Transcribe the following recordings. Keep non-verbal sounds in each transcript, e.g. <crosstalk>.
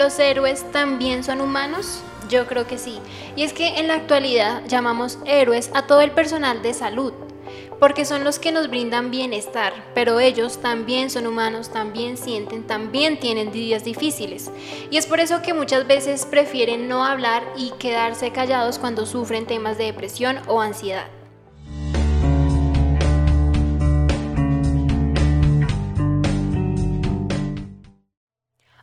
¿los héroes también son humanos? Yo creo que sí. Y es que en la actualidad llamamos héroes a todo el personal de salud, porque son los que nos brindan bienestar, pero ellos también son humanos, también sienten, también tienen días difíciles. Y es por eso que muchas veces prefieren no hablar y quedarse callados cuando sufren temas de depresión o ansiedad.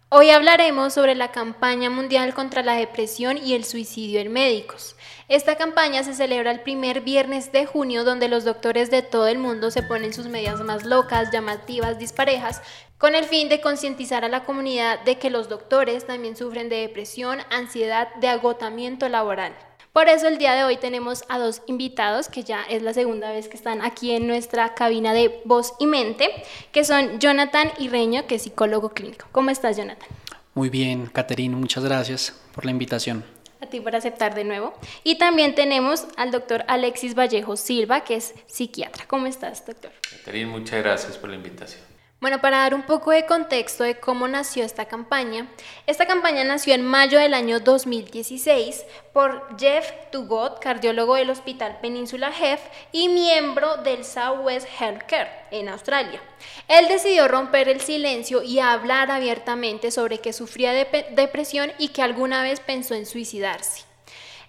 Hoy hablaremos sobre la campaña mundial contra la depresión y el suicidio en médicos. Esta campaña se celebra el primer viernes de junio donde los doctores de todo el mundo se ponen sus medidas más locas, llamativas, disparejas, con el fin de concientizar a la comunidad de que los doctores también sufren de depresión, ansiedad, de agotamiento laboral. Por eso el día de hoy tenemos a dos invitados, que ya es la segunda vez que están aquí en nuestra cabina de voz y mente, que son Jonathan Irreño, que es psicólogo clínico. ¿Cómo estás, Jonathan? Muy bien, Caterina, muchas gracias por la invitación. A ti por aceptar de nuevo. Y también tenemos al doctor Alexis Vallejo Silva, que es psiquiatra. ¿Cómo estás, doctor? Caterina, muchas gracias por la invitación. Bueno, para dar un poco de contexto de cómo nació esta campaña, esta campaña nació en mayo del año 2016 por Jeff Tugot, cardiólogo del Hospital Península Health y miembro del Southwest Healthcare en Australia. Él decidió romper el silencio y hablar abiertamente sobre que sufría de depresión y que alguna vez pensó en suicidarse.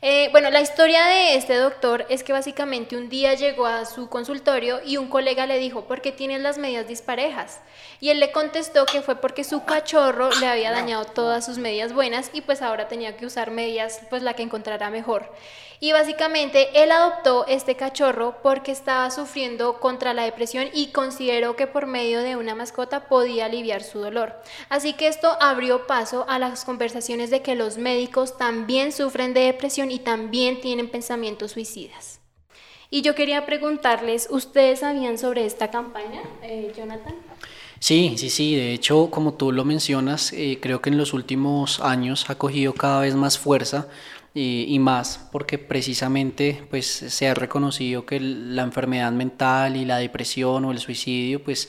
Eh, bueno, la historia de este doctor es que básicamente un día llegó a su consultorio y un colega le dijo, ¿por qué tienes las medias disparejas? Y él le contestó que fue porque su cachorro le había dañado todas sus medias buenas y pues ahora tenía que usar medias, pues la que encontrara mejor. Y básicamente él adoptó este cachorro porque estaba sufriendo contra la depresión y consideró que por medio de una mascota podía aliviar su dolor. Así que esto abrió paso a las conversaciones de que los médicos también sufren de depresión y también tienen pensamientos suicidas. Y yo quería preguntarles, ¿ustedes sabían sobre esta campaña, eh, Jonathan? Sí, sí, sí. De hecho, como tú lo mencionas, eh, creo que en los últimos años ha cogido cada vez más fuerza y, más porque precisamente pues se ha reconocido que la enfermedad mental y la depresión o el suicidio pues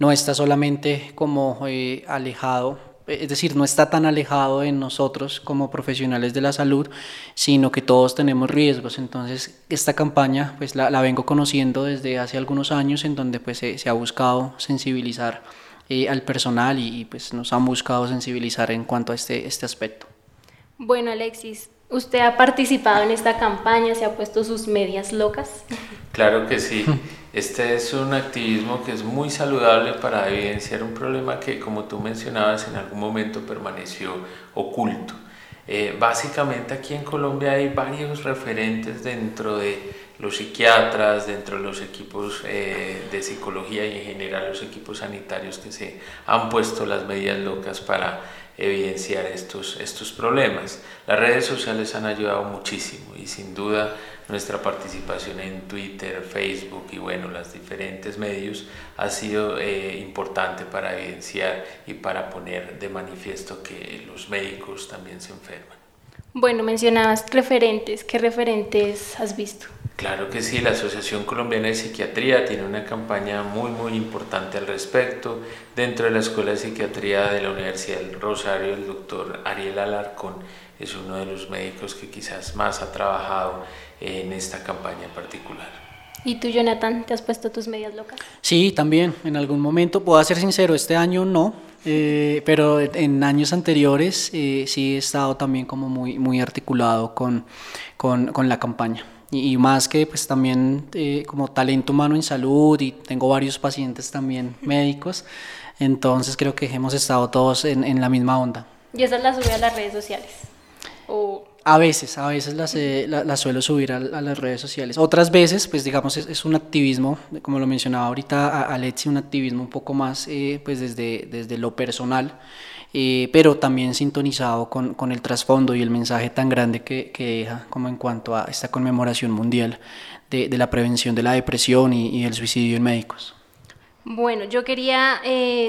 no está solamente como eh, alejado es decir, no está tan alejado de nosotros como profesionales de la salud, sino que todos tenemos riesgos. Entonces, esta campaña pues la, vengo conociendo desde hace algunos años en donde pues se, ha buscado sensibilizar eh, al personal y, pues nos han buscado sensibilizar en cuanto a este, este aspecto. Bueno, Alexis, ¿Usted ha participado en esta campaña? ¿Se ha puesto sus medias locas? Claro que sí. Este es un activismo que es muy saludable para evidenciar un problema que, como tú mencionabas, en algún momento permaneció oculto. Eh, básicamente aquí en Colombia hay varios referentes dentro de los psiquiatras, dentro de los equipos eh, de psicología y en general los equipos sanitarios que se han puesto las medias locas para evidenciar estos, estos problemas. Las redes sociales han ayudado muchísimo y sin duda nuestra participación en Twitter, Facebook y bueno, los diferentes medios ha sido eh, importante para evidenciar y para poner de manifiesto que los médicos también se enferman. Bueno, mencionabas referentes, ¿qué referentes has visto? Claro que sí, la Asociación Colombiana de Psiquiatría tiene una campaña muy muy importante al respecto. Dentro de la Escuela de Psiquiatría de la Universidad del Rosario, el doctor Ariel Alarcón es uno de los médicos que quizás más ha trabajado en esta campaña en particular. ¿Y tú, Jonathan, te has puesto tus medias locas? Sí, también, en algún momento, puedo ser sincero, este año no, eh, pero en años anteriores eh, sí he estado también como muy, muy articulado con, con, con la campaña y, más que pues también eh, como talento humano en salud y tengo varios pacientes también médicos, entonces creo que hemos estado todos en, en la misma onda. ¿Y esas las sube a las redes sociales? ¿O... A veces, a veces las, eh, las, suelo subir a, las redes sociales. Otras veces, pues digamos, es, un activismo, como lo mencionaba ahorita Alexi, un activismo un poco más eh, pues desde, desde lo personal. Eh, pero también sintonizado con, con, el trasfondo y el mensaje tan grande que, que, deja como en cuanto a esta conmemoración mundial de, de la prevención de la depresión y, y, el suicidio en médicos. Bueno, yo quería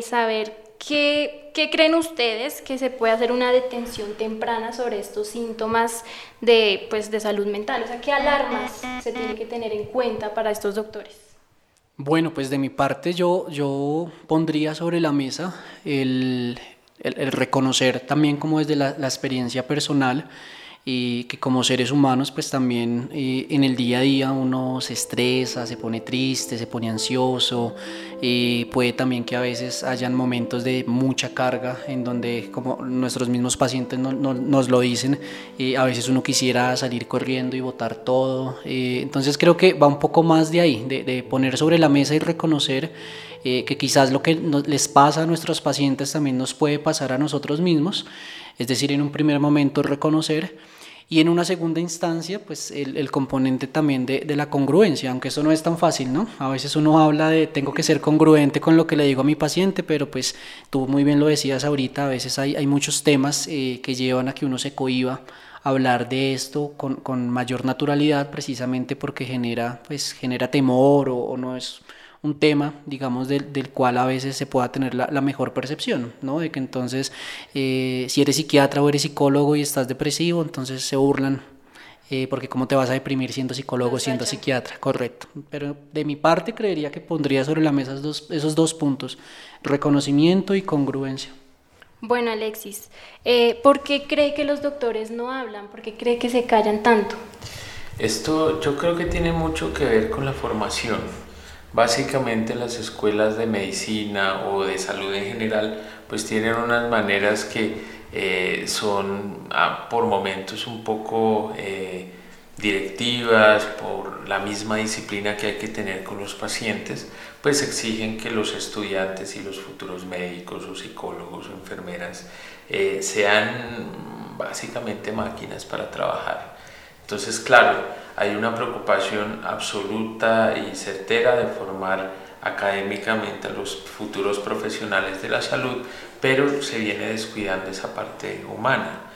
saber qué, creen ustedes que se puede hacer una detención temprana sobre estos síntomas de, pues, de salud mental, o sea, qué alarmas se tiene que tener en cuenta para estos doctores. Bueno, pues de mi parte yo, yo pondría sobre la mesa el, el, reconocer también como desde la experiencia personal y que como seres humanos pues también eh, en el día a día uno se estresa, se pone triste, se pone ansioso, puede también que a veces hayan momentos de mucha carga en donde como nuestros mismos pacientes no, nos lo dicen, a veces uno quisiera salir corriendo y botar todo, eh, entonces creo que va un poco más de ahí, de, de poner sobre la mesa y reconocer eh, que quizás lo que les pasa a nuestros pacientes también nos puede pasar a nosotros mismos, es decir, en un primer momento reconocer y en una segunda instancia, pues el, componente también de, la congruencia, aunque eso no es tan fácil, ¿no? A veces uno habla de tengo que ser congruente con lo que le digo a mi paciente, pero pues tú muy bien lo decías ahorita, a veces hay, hay muchos temas eh, que llevan a que uno se cohiba hablar de esto con, con, mayor naturalidad precisamente porque genera, pues, genera temor o no es un tema, digamos, del, del, cual a veces se pueda tener la, la mejor percepción, ¿no? De que entonces, eh, si eres psiquiatra o eres psicólogo y estás depresivo, entonces se burlan, eh, porque cómo te vas a deprimir siendo psicólogo, siendo psiquiatra, correcto. Pero de mi parte creería que pondría sobre la mesa esos dos, esos dos puntos, reconocimiento y congruencia. Bueno, Alexis, eh, ¿por qué cree que los doctores no hablan? ¿Por qué cree que se callan tanto? Esto yo creo que tiene mucho que ver con la formación. Básicamente las escuelas de medicina o de salud en general pues tienen unas maneras que eh, son ah, por momentos un poco eh, directivas, por la misma disciplina que hay que tener con los pacientes, pues exigen que los estudiantes y los futuros médicos o psicólogos o enfermeras eh, sean básicamente máquinas para trabajar. Entonces, claro, hay una preocupación absoluta y certera de formar académicamente a los futuros profesionales de la salud, pero se viene descuidando esa parte humana.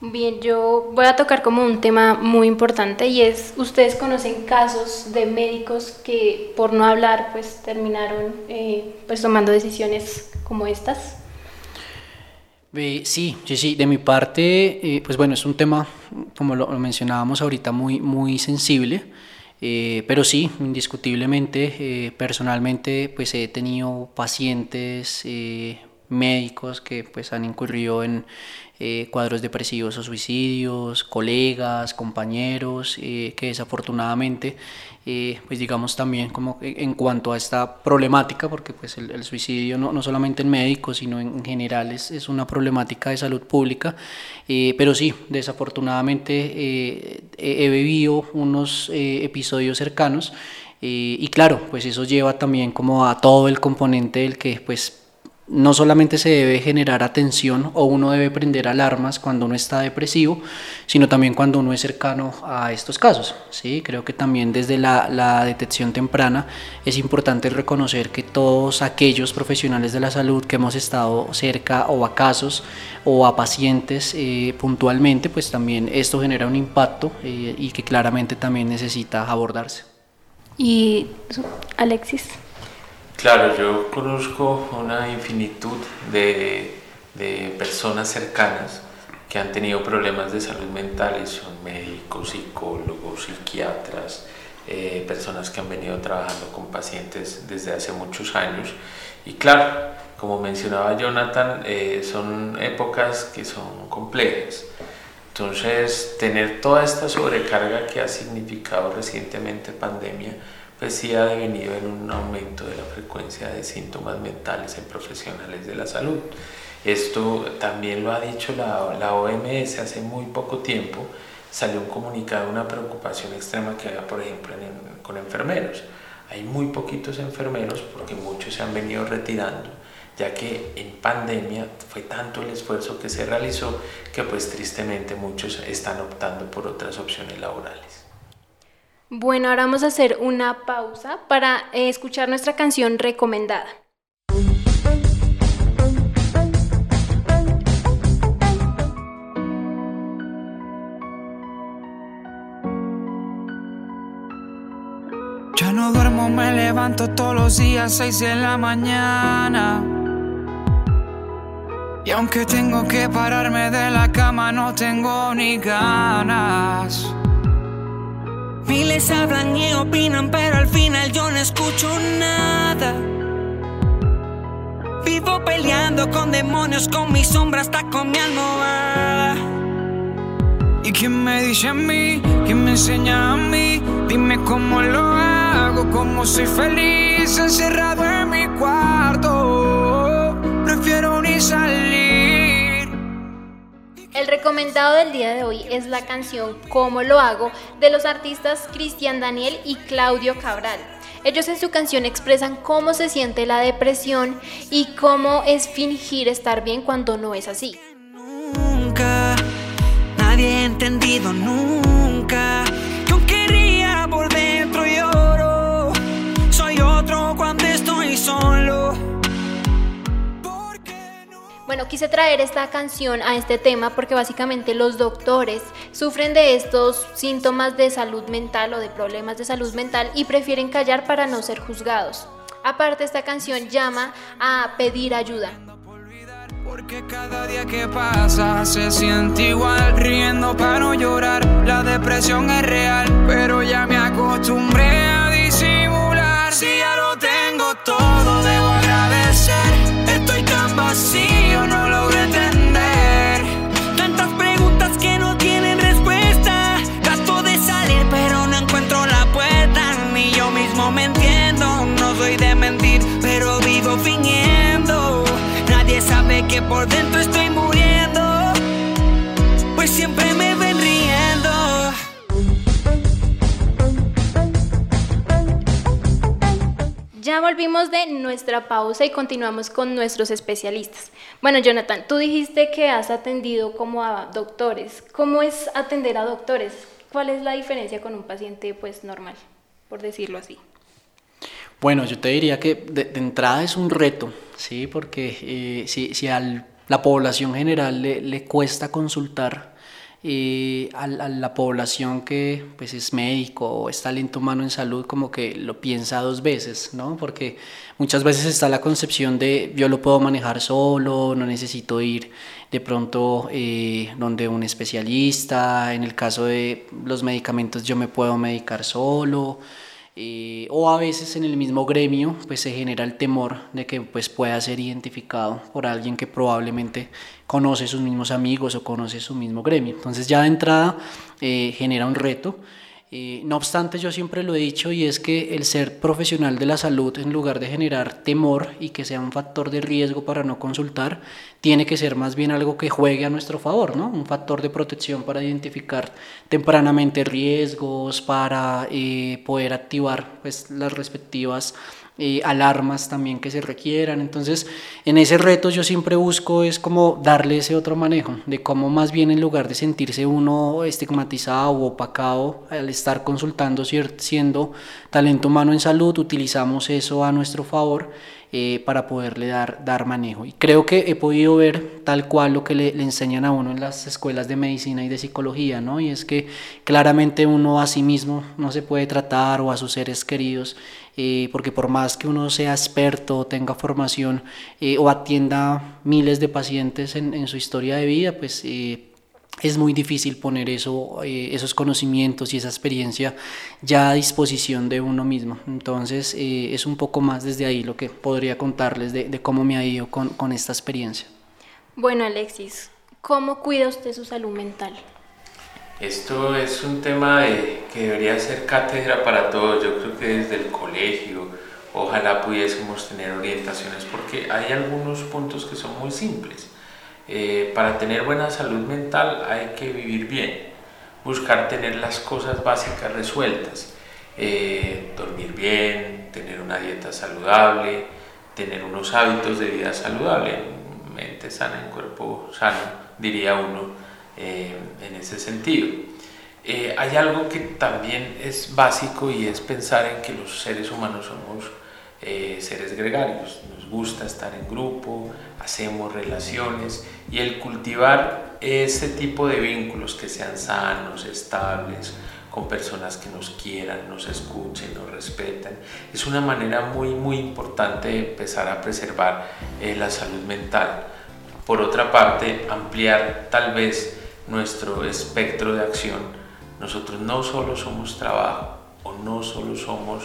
Bien, yo voy a tocar como un tema muy importante y es, ustedes conocen casos de médicos que por no hablar pues terminaron eh, pues tomando decisiones como estas. Sí, sí, sí, de mi parte, eh, pues bueno, es un tema, como lo, mencionábamos ahorita, muy, muy sensible, eh, pero sí, indiscutiblemente, eh, personalmente, pues he tenido pacientes, médicos que pues han incurrido en, eh, cuadros depresivos o suicidios, colegas, compañeros, eh, que desafortunadamente, eh, pues digamos también como en cuanto a esta problemática, porque pues el, suicidio no, no, solamente en médicos, sino en, en general es, es, una problemática de salud pública, pero sí, desafortunadamente he vivido unos episodios cercanos y claro, pues eso lleva también como a todo el componente del que pues no solamente se debe generar atención o uno debe prender alarmas cuando uno está depresivo, sino también cuando uno es cercano a estos casos. ¿sí? Creo que también desde la, detección temprana es importante reconocer que todos aquellos profesionales de la salud que hemos estado cerca o a casos o a pacientes eh, puntualmente, pues también esto genera un impacto eh, y que claramente también necesita abordarse. Y Alexis. Claro, yo conozco una infinitud de, de, personas cercanas que han tenido problemas de salud mental son médicos, psicólogos, psiquiatras, eh, personas que han venido trabajando con pacientes desde hace muchos años. Y claro, como mencionaba Jonathan, eh, son épocas que son complejas. Entonces, tener toda esta sobrecarga que ha significado recientemente pandemia, pues sí ha devenido en un aumento de la frecuencia de síntomas mentales en profesionales de la salud. Esto también lo ha dicho la, la OMS hace muy poco tiempo, salió un comunicado, una preocupación extrema que había, por ejemplo, en, con enfermeros. Hay muy poquitos enfermeros porque muchos se han venido retirando, ya que en pandemia fue tanto el esfuerzo que se realizó que pues tristemente muchos están optando por otras opciones laborales. Bueno, ahora vamos a hacer una pausa para eh, escuchar nuestra canción recomendada. Ya no duermo, me levanto todos los días, 6 de la mañana. Y aunque tengo que pararme de la cama, no tengo ni ganas. Miles hablan y opinan, pero al final yo no escucho nada. Vivo peleando con demonios, con mi sombra hasta con mi almohada. ¿Y quién me dice a mí? ¿Quién me enseña a mí? Dime cómo lo hago, cómo soy feliz encerrado en mi cuarto. Prefiero ni salir. Recomendado del día de hoy es la canción Cómo lo hago de los artistas Cristian Daniel y Claudio Cabral. Ellos en su canción expresan cómo se siente la depresión y cómo es fingir estar bien cuando no es así. Nunca, nadie entendido nunca. Bueno, quise traer esta canción a este tema porque básicamente los doctores sufren de estos síntomas de salud mental o de problemas de salud mental y prefieren callar para no ser juzgados. Aparte, esta canción llama a pedir ayuda. Porque cada día que pasa se siente igual, riendo para no llorar. La depresión es real, pero ya me acostumbré a disimular. Si ya lo tengo todo, debo agradecer. Estoy tan vacío, por dentro estoy muriendo. Pues siempre me ven riendo. Ya volvimos de nuestra pausa y continuamos con nuestros especialistas. Bueno, Jonathan, tú dijiste que has atendido como a doctores. ¿Cómo es atender a doctores? ¿Cuál es la diferencia con un paciente pues normal, por decirlo así? Bueno, yo te diría que de, entrada es un reto, ¿sí? Porque eh, si, si a la población general le, le cuesta consultar, eh, a, a, la población que pues es médico o es talento humano en salud como que lo piensa dos veces, ¿no? Porque muchas veces está la concepción de yo lo puedo manejar solo, no necesito ir de pronto eh, donde un especialista, en el caso de los medicamentos yo me puedo medicar solo. Eh, o a veces en el mismo gremio pues se genera el temor de que pues pueda ser identificado por alguien que probablemente conoce sus mismos amigos o conoce su mismo gremio. Entonces ya de entrada eh, genera un reto. No obstante, yo siempre lo he dicho y es que el ser profesional de la salud, en lugar de generar temor y que sea un factor de riesgo para no consultar, tiene que ser más bien algo que juegue a nuestro favor, ¿no? Un factor de protección para identificar tempranamente riesgos, para eh, poder activar pues, las respectivas eh, alarmas también que se requieran. Entonces, en ese reto yo siempre busco es como darle ese otro manejo, de cómo más bien en lugar de sentirse uno estigmatizado o opacado al estar consultando siendo talento humano en salud, utilizamos eso a nuestro favor. Eh, para poderle dar, dar manejo. Y creo que he podido ver tal cual lo que le, enseñan a uno en las escuelas de medicina y de psicología, ¿no? Y es que claramente uno a sí mismo no se puede tratar o a sus seres queridos, eh, porque por más que uno sea experto, tenga formación eh, o atienda miles de pacientes en, en, su historia de vida, pues es muy difícil poner eso, eh, esos conocimientos y esa experiencia ya a disposición de uno mismo. Entonces eh, es un poco más desde ahí lo que podría contarles de, de cómo me ha ido con, con, esta experiencia. Bueno Alexis, ¿cómo cuida usted su salud mental? Esto es un tema de, que debería ser cátedra para todos. Yo creo que desde el colegio ojalá pudiésemos tener orientaciones porque hay algunos puntos que son muy simples eh, para tener buena salud mental hay que vivir bien, buscar tener las cosas básicas resueltas, eh, dormir bien, tener una dieta saludable, tener unos hábitos de vida saludable, mente sana en cuerpo sano, diría uno, eh, en ese sentido. Hay algo que también es básico y es pensar en que los seres humanos somos seres gregarios, gusta estar en grupo, hacemos relaciones y el cultivar ese tipo de vínculos que sean sanos, estables, con personas que nos quieran, nos escuchen, nos respetan, es una manera muy muy importante de empezar a preservar eh, la salud mental. Por otra parte, ampliar tal vez nuestro espectro de acción. Nosotros no solo somos trabajo o no solo somos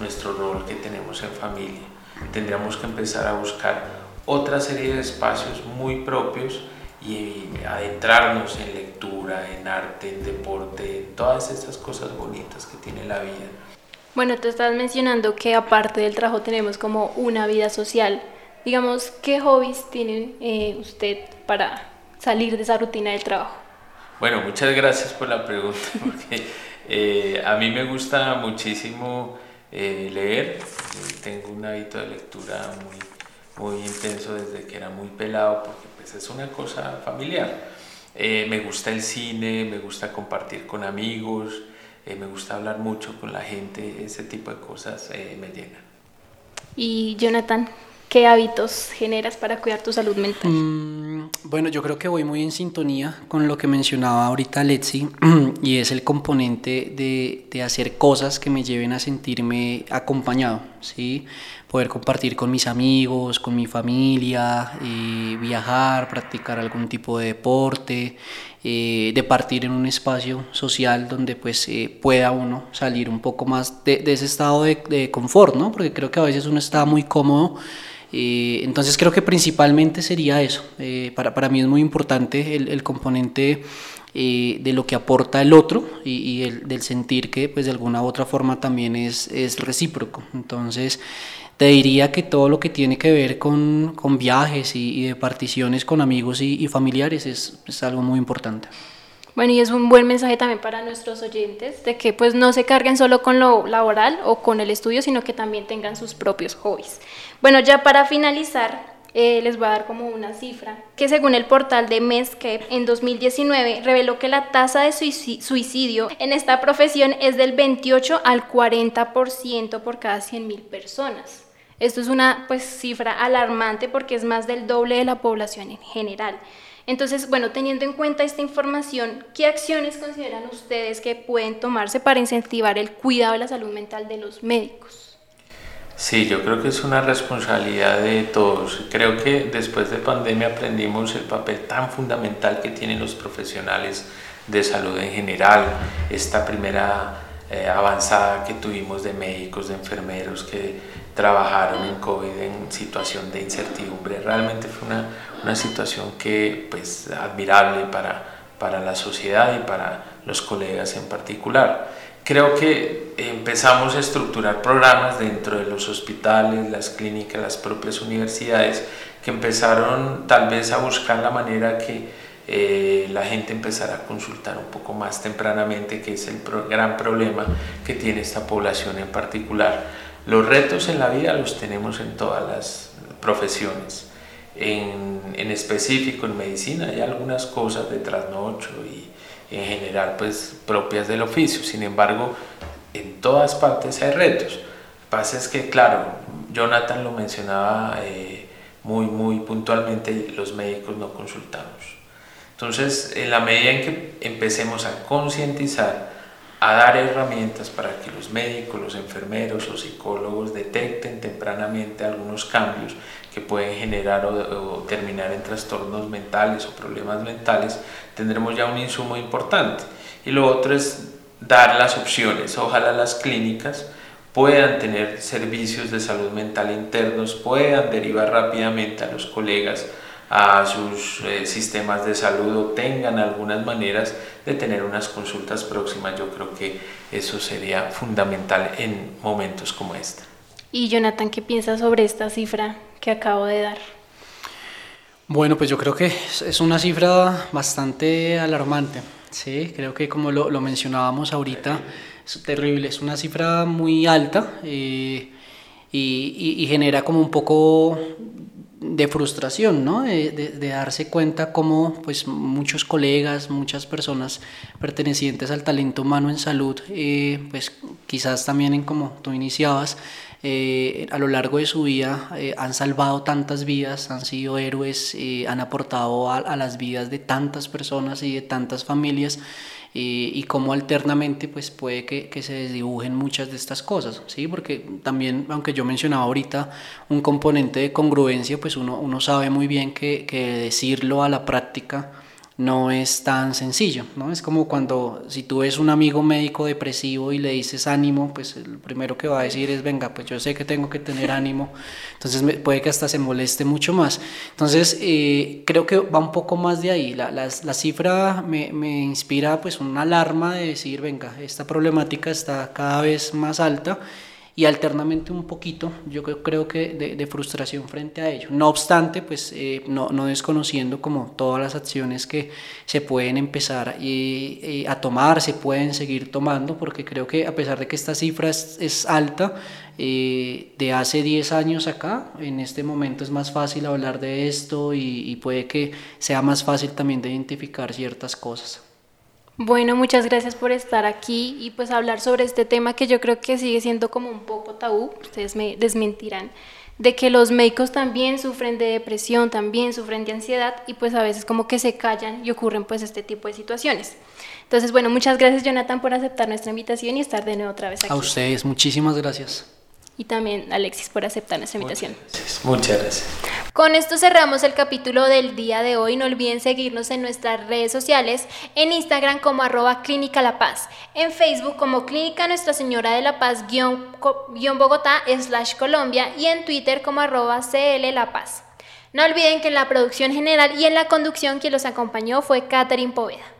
nuestro rol que tenemos en familia. Tendríamos que empezar a buscar otra serie de espacios muy propios y adentrarnos en lectura, en arte, en deporte, en todas estas cosas bonitas que tiene la vida. Bueno, tú estás mencionando que aparte del trabajo tenemos como una vida social. Digamos, ¿qué hobbies tiene eh, usted para salir de esa rutina del trabajo? Bueno, muchas gracias por la pregunta, <laughs> porque eh, a mí me gusta muchísimo eh, leer. Tengo un hábito de lectura muy, muy intenso desde que era muy pelado, porque pues, es una cosa familiar. me gusta el cine, me gusta compartir con amigos, me gusta hablar mucho con la gente, ese tipo de cosas me llenan. Y Jonathan, ¿Qué hábitos generas para cuidar tu salud mental? Mm, bueno, yo creo que voy muy en sintonía con lo que mencionaba ahorita Letzi <clears throat> y es el componente de, de, hacer cosas que me lleven a sentirme acompañado, ¿sí? Poder compartir con mis amigos, con mi familia, eh, viajar, practicar algún tipo de deporte, eh, de partir en un espacio social donde pues eh, pueda uno salir un poco más de, de ese estado de, de confort, ¿no? Porque creo que a veces uno está muy cómodo eh, entonces creo que principalmente sería eso. Eh, para, para, mí es muy importante el, el componente eh, de lo que aporta el otro y, el, del sentir que pues de alguna u otra forma también es, es recíproco. Entonces te diría que todo lo que tiene que ver con, con viajes y, y, de particiones con amigos y, y familiares es, es algo muy importante. Bueno, y es un buen mensaje también para nuestros oyentes de que pues no se carguen solo con lo laboral o con el estudio, sino que también tengan sus propios hobbies. Bueno, ya para finalizar, eh, les voy a dar como una cifra, que según el portal de Medscape en 2019 reveló que la tasa de suicidio en esta profesión es del 28 al 40% por cada 100.000 personas. Esto es una pues, cifra alarmante porque es más del doble de la población en general. Entonces, bueno, teniendo en cuenta esta información, ¿qué acciones consideran ustedes que pueden tomarse para incentivar el cuidado de la salud mental de los médicos? Sí, yo creo que es una responsabilidad de todos. Creo que después de pandemia aprendimos el papel tan fundamental que tienen los profesionales de salud en general. Esta primera eh, avanzada que tuvimos de médicos, de enfermeros que trabajaron en COVID en situación de incertidumbre. Realmente fue una, una situación que, pues, admirable para, para la sociedad y para los colegas en particular. Creo que empezamos a estructurar programas dentro de los hospitales, las clínicas, las propias universidades, que empezaron tal vez a buscar la manera que eh, la gente empezara a consultar un poco más tempranamente, que es el pro gran problema que tiene esta población en particular los retos en la vida los tenemos en todas las profesiones. En, en específico en medicina hay algunas cosas de trasnocho y en general pues propias del oficio. Sin embargo, en todas partes hay retos. Pasa es que, claro, Jonathan lo mencionaba eh, muy, muy puntualmente, los médicos no consultamos. Entonces, en la medida en que empecemos a concientizar, a dar herramientas para que los médicos, los enfermeros o psicólogos detecten tempranamente algunos cambios que pueden generar o, o, terminar en trastornos mentales o problemas mentales, tendremos ya un insumo importante. Y lo otro es dar las opciones. Ojalá las clínicas puedan tener servicios de salud mental internos, puedan derivar rápidamente a los colegas a sus eh, sistemas de salud o tengan algunas maneras de tener unas consultas próximas. Yo creo que eso sería fundamental en momentos como este. Y Jonathan, ¿qué piensas sobre esta cifra que acabo de dar? Bueno, pues yo creo que es una cifra bastante alarmante. Sí, creo que como lo, lo mencionábamos ahorita, es terrible, es una cifra muy alta eh, y, y, y genera como un poco de frustración, ¿no? De, de, darse cuenta cómo pues, muchos colegas, muchas personas pertenecientes al talento humano en salud, eh, pues quizás también en como tú iniciabas, eh, a lo largo de su vida eh, han salvado tantas vidas, han sido héroes, eh, han aportado a, a las vidas de tantas personas y de tantas familias y, cómo alternamente pues puede que, que, se desdibujen muchas de estas cosas, ¿sí? Porque también, aunque yo mencionaba ahorita un componente de congruencia, pues uno, uno sabe muy bien que, que decirlo a la práctica no es tan sencillo, ¿no? Es como cuando si tú ves un amigo médico depresivo y le dices ánimo, pues el primero que va a decir es, venga, pues yo sé que tengo que tener ánimo, entonces puede que hasta se moleste mucho más. Entonces, eh, creo que va un poco más de ahí. La, la, cifra me, me, inspira pues una alarma de decir, venga, esta problemática está cada vez más alta y alternamente un poquito, yo creo que de, frustración frente a ello. No obstante, pues eh, no, no, desconociendo como todas las acciones que se pueden empezar eh, eh, a tomar, se pueden seguir tomando, porque creo que a pesar de que esta cifra es, alta, de hace 10 años acá, en este momento es más fácil hablar de esto y, y puede que sea más fácil también de identificar ciertas cosas. Bueno, muchas gracias por estar aquí y pues hablar sobre este tema que yo creo que sigue siendo como un poco tabú, ustedes me desmentirán, de que los médicos también sufren de depresión, también sufren de ansiedad y pues a veces como que se callan y ocurren pues este tipo de situaciones. Entonces, bueno, muchas gracias Jonathan por aceptar nuestra invitación y estar de nuevo otra vez aquí. A ustedes, muchísimas gracias y también Alexis por aceptar nuestra invitación. Muchas gracias. Con esto cerramos el capítulo del día de hoy. No olviden seguirnos en nuestras redes sociales, en Instagram como arroba Clínica La Paz, en Facebook como Clínica Nuestra Señora de la Paz Bogotá slash Colombia y en Twitter como arroba CL La Paz. No olviden que en la producción general y en la conducción quien los acompañó fue Catherine Poveda.